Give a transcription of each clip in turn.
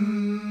Mm.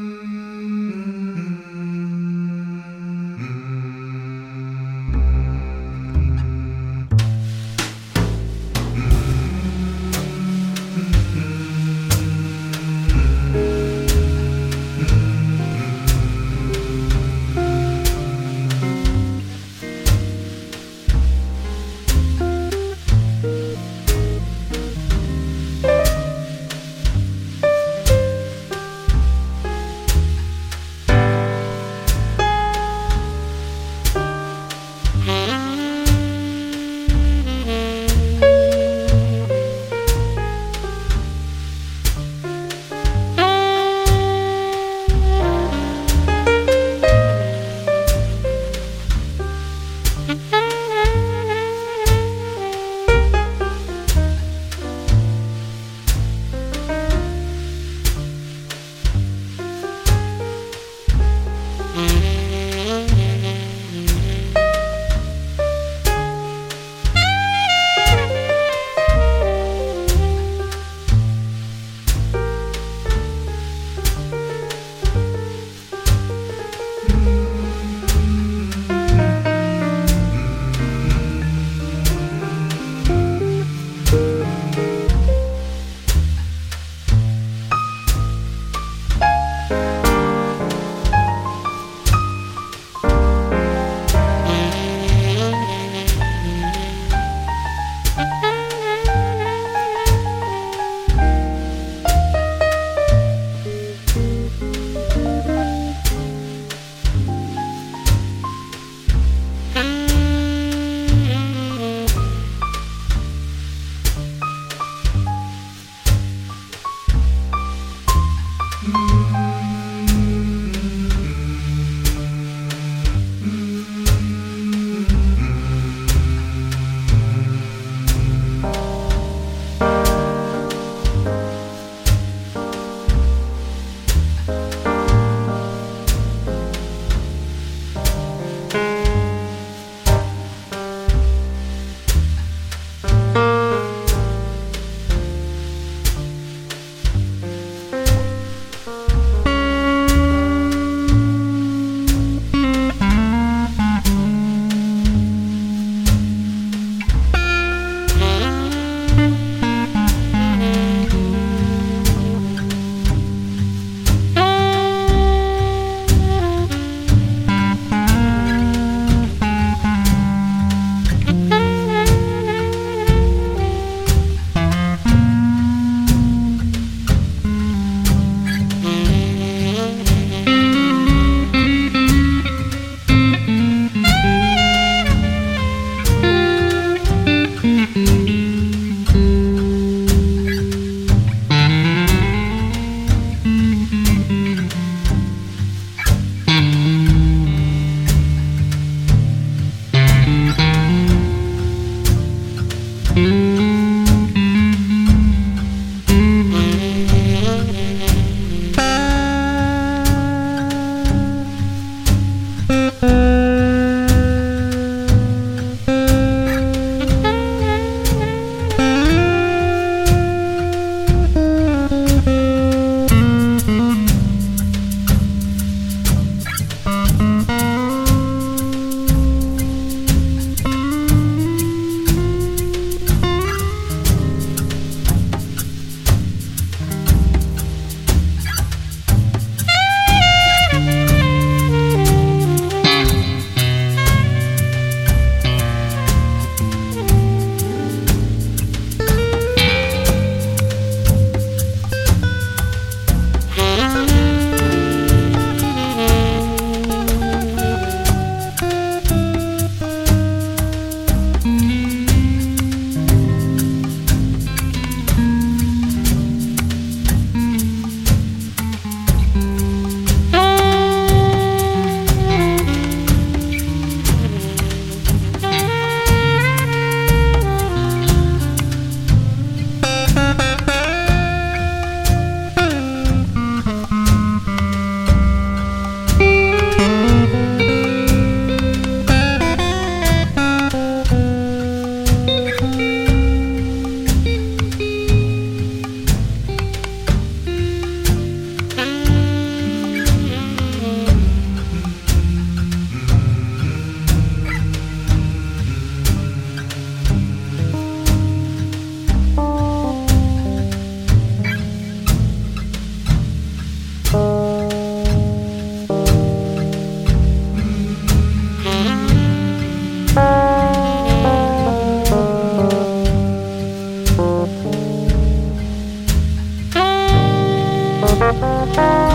Música